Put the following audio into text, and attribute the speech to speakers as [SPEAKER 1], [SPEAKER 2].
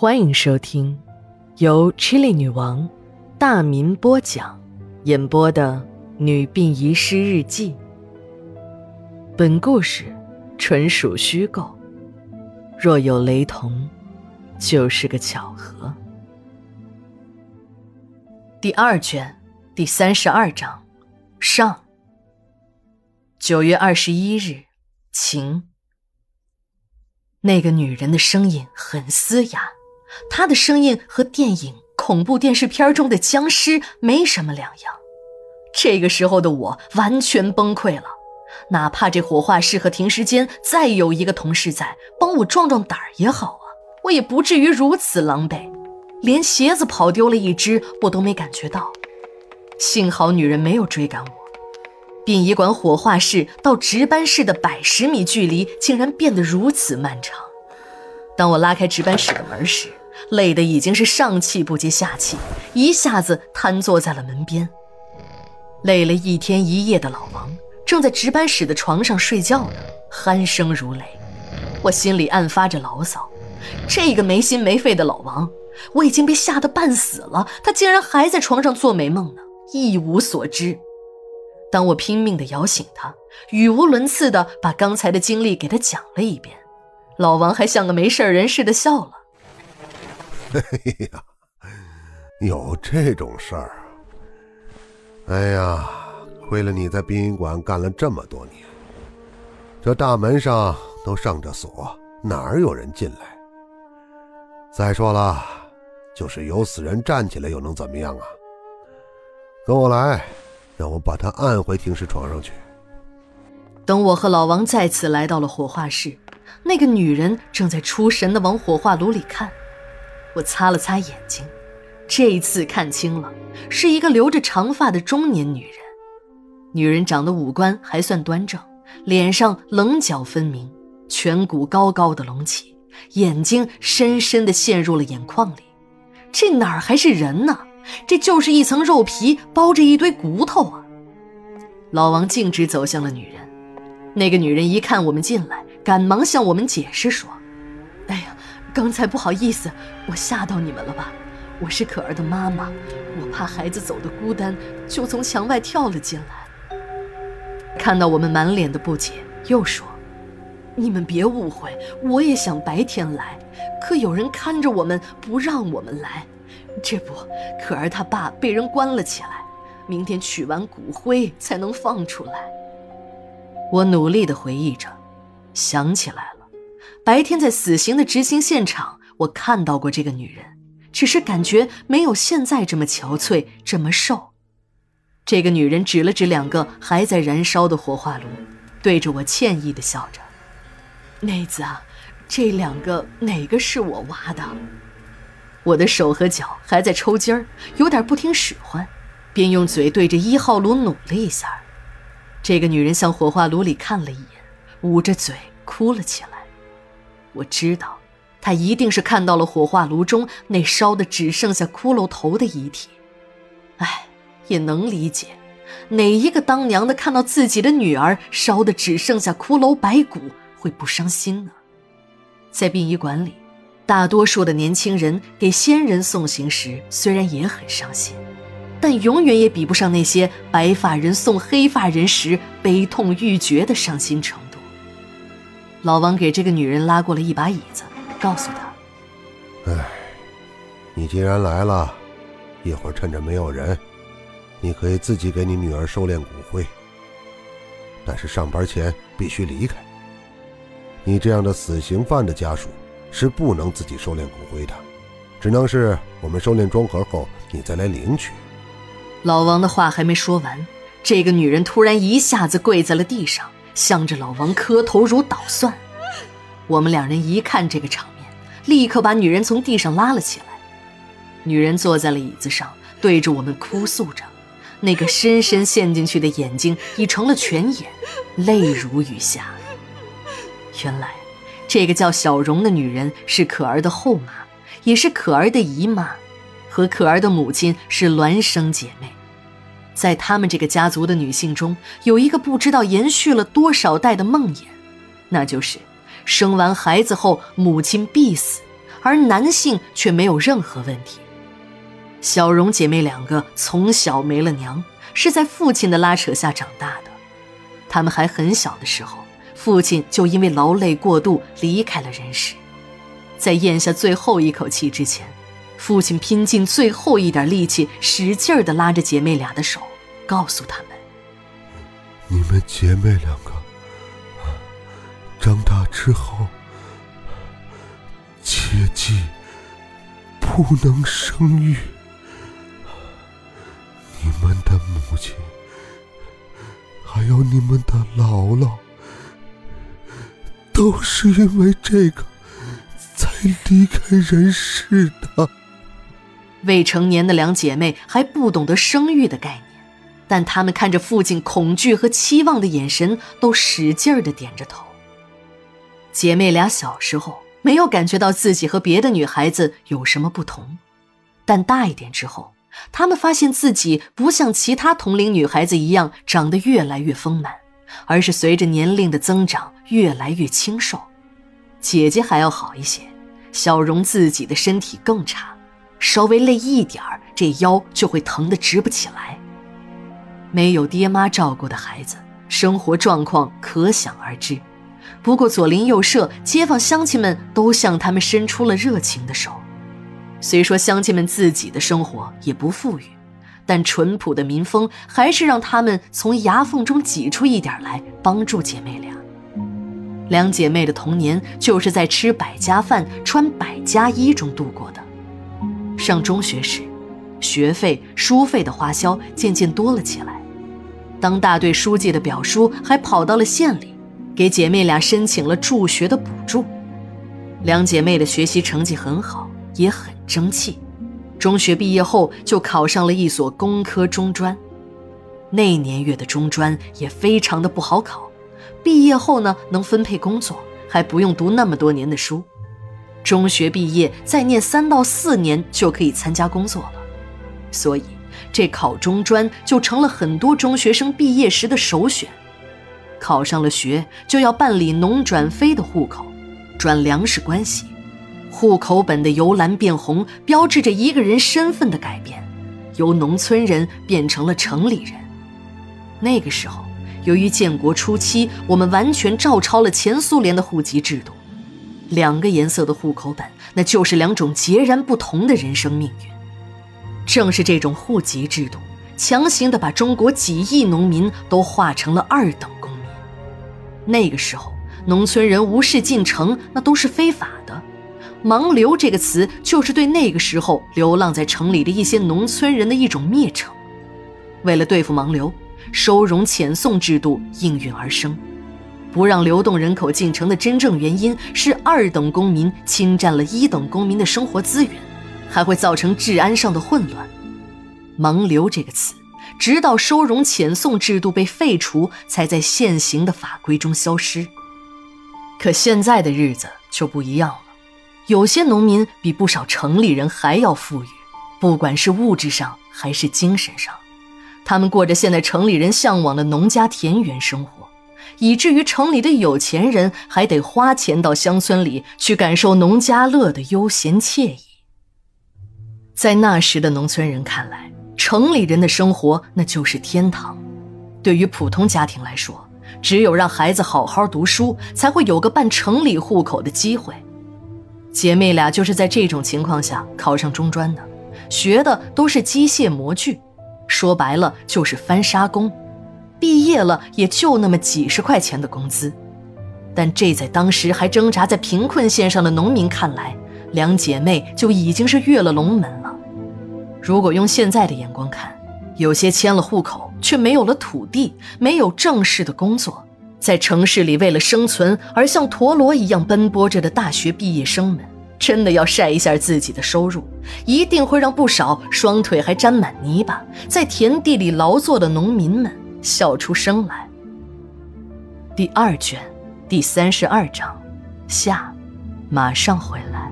[SPEAKER 1] 欢迎收听由 Chili 女王大民播讲、演播的《女病遗失日记》。本故事纯属虚构，若有雷同，就是个巧合。第二卷第三十二章上。九月二十一日，晴。那个女人的声音很嘶哑，他的声音和电影恐怖电视片中的僵尸没什么两样。这个时候的我完全崩溃了，哪怕这火化室和停尸间再有一个同事在帮我壮壮胆儿也好啊，我也不至于如此狼狈，连鞋子跑丢了一只我都没感觉到。幸好女人没有追赶我。殡仪馆火化室到值班室的百十米距离竟然变得如此漫长。当我拉开值班室的门时，累得已经是上气不接下气，一下子瘫坐在了门边。累了一天一夜的老王正在值班室的床上睡觉呢，鼾声如雷。我心里暗发着牢骚：这个没心没肺的老王，我已经被吓得半死了，他竟然还在床上做美梦呢，一无所知。当我拼命地摇醒他，语无伦次地把刚才的经历给他讲了一遍，老王还像个没事人似的笑了。
[SPEAKER 2] 哎呀，有这种事儿！哎呀，亏了你在殡仪馆干了这么多年，这大门上都上着锁，哪儿有人进来？再说了，就是有死人站起来又能怎么样啊？跟我来。让我把他按回停尸床上去。
[SPEAKER 1] 等我和老王再次来到了火化室，那个女人正在出神的往火化炉里看。我擦了擦眼睛，这一次看清了，是一个留着长发的中年女人。女人长得五官还算端正，脸上棱角分明，颧骨高高的隆起，眼睛深深的陷入了眼眶里。这哪儿还是人呢？这就是一层肉皮包着一堆骨头啊！老王径直走向了女人，那个女人一看我们进来，赶忙向我们解释说：“，刚才不好意思，我吓到你们了吧？我是可儿的妈妈，我怕孩子走的孤单，就从墙外跳了进来。”看到我们满脸的不解，又说：“你们别误会，我也想白天来，可有人看着我们，不让我们来。”这不，可儿他爸被人关了起来，明天取完骨灰才能放出来。我努力地回忆着，想起来了，白天在死刑的执行现场，我看到过这个女人，只是感觉没有现在这么憔悴，这么瘦。这个女人指了指两个还在燃烧的火化炉，对着我歉意地笑着：“妹子啊，这两个哪个是我挖的？”我的手和脚还在抽筋儿，有点不听使唤，便用嘴对着一号炉努了一下。这个女人向火化炉里看了一眼，捂着嘴哭了起来。我知道，他一定是看到了火化炉中那烧的只剩下骷髅头的遗体。哎，也能理解，哪一个当娘的看到自己的女儿烧的只剩下骷髅白骨会不伤心呢？在殡仪馆里。大多数的年轻人给先人送行时，虽然也很伤心，但永远也比不上那些白发人送黑发人时悲痛欲绝的伤心程度。老王给这个女人拉过了一把椅子，告诉她：“
[SPEAKER 2] 哎，你既然来了，一会儿趁着没有人，你可以自己给你女儿收敛骨灰。但是上班前必须离开。你这样的死刑犯的家属。”是不能自己收敛骨灰的，只能是我们收敛装盒后，你再来领取。
[SPEAKER 1] 老王的话还没说完，这个女人突然一下子跪在了地上，向着老王磕头如捣蒜。我们两人一看这个场面，立刻把女人从地上拉了起来。女人坐在了椅子上，对着我们哭诉着，那个深深陷进去的眼睛已成了泉眼，泪如雨下。原来。这个叫小荣的女人是可儿的后妈，也是可儿的姨妈，和可儿的母亲是孪生姐妹。在他们这个家族的女性中，有一个不知道延续了多少代的梦魇，那就是生完孩子后母亲必死，而男性却没有任何问题。小荣姐妹两个从小没了娘，是在父亲的拉扯下长大的。她们还很小的时候，父亲就因为劳累过度离开了人世。在咽下最后一口气之前，父亲拼尽最后一点力气，使劲儿地拉着姐妹俩的手，告诉她们：“
[SPEAKER 2] 你们姐妹两个长大之后，切记不能生育。”你们的母亲，还有你们的姥姥，都是因为这个才离开人世的。
[SPEAKER 1] 未成年的两姐妹还不懂得生育的概念，但她们看着父亲恐惧和期望的眼神，都使劲儿的点着头。姐妹俩小时候没有感觉到自己和别的女孩子有什么不同，但大一点之后。她们发现自己不像其他同龄女孩子一样长得越来越丰满，而是随着年龄的增长越来越清瘦。姐姐还要好一些，小荣自己的身体更差，稍微累一点儿，这腰就会疼得直不起来。没有爹妈照顾的孩子，生活状况可想而知。不过左邻右舍、街坊乡亲们都向他们伸出了热情的手。虽说乡亲们自己的生活也不富裕，但淳朴的民风还是让他们从牙缝中挤出一点来帮助姐妹俩。两姐妹的童年就是在吃百家饭、穿百家衣中度过的。上中学时，学费、书费的花销渐渐多了起来。当大队书记的表叔还跑到了县里，给姐妹俩申请了助学的补助。两姐妹的学习成绩很好，也很。争气，中学毕业后就考上了一所工科中专。那年月的中专也非常的不好考，毕业后呢能分配工作，还不用读那么多年的书。中学毕业再念三到四年就可以参加工作了，所以这考中专就成了很多中学生毕业时的首选。考上了学就要办理农转非的户口，转粮食关系。户口本的由蓝变红，标志着一个人身份的改变，由农村人变成了城里人。那个时候，由于建国初期我们完全照抄了前苏联的户籍制度，两个颜色的户口本，那就是两种截然不同的人生命运。正是这种户籍制度，强行的把中国几亿农民都划成了二等公民。那个时候，农村人无事进城，那都是非法的。盲流这个词就是对那个时候流浪在城里的一些农村人的一种蔑称。为了对付盲流，收容遣送制度应运而生。不让流动人口进城的真正原因是二等公民侵占了一等公民的生活资源，还会造成治安上的混乱。盲流这个词，直到收容遣送制度被废除，才在现行的法规中消失。可现在的日子就不一样了。有些农民比不少城里人还要富裕，不管是物质上还是精神上，他们过着现在城里人向往的农家田园生活，以至于城里的有钱人还得花钱到乡村里去感受农家乐的悠闲惬意。在那时的农村人看来，城里人的生活那就是天堂。对于普通家庭来说，只有让孩子好好读书，才会有个办城里户口的机会。姐妹俩就是在这种情况下考上中专的，学的都是机械模具，说白了就是翻砂工。毕业了也就那么几十块钱的工资，但这在当时还挣扎在贫困线上的农民看来，两姐妹就已经是越了龙门了。如果用现在的眼光看，有些迁了户口却没有了土地，没有正式的工作。在城市里为了生存而像陀螺一样奔波着的大学毕业生们，真的要晒一下自己的收入，一定会让不少双腿还沾满泥巴在田地里劳作的农民们笑出声来。第二卷，第三十二章，下，马上回来。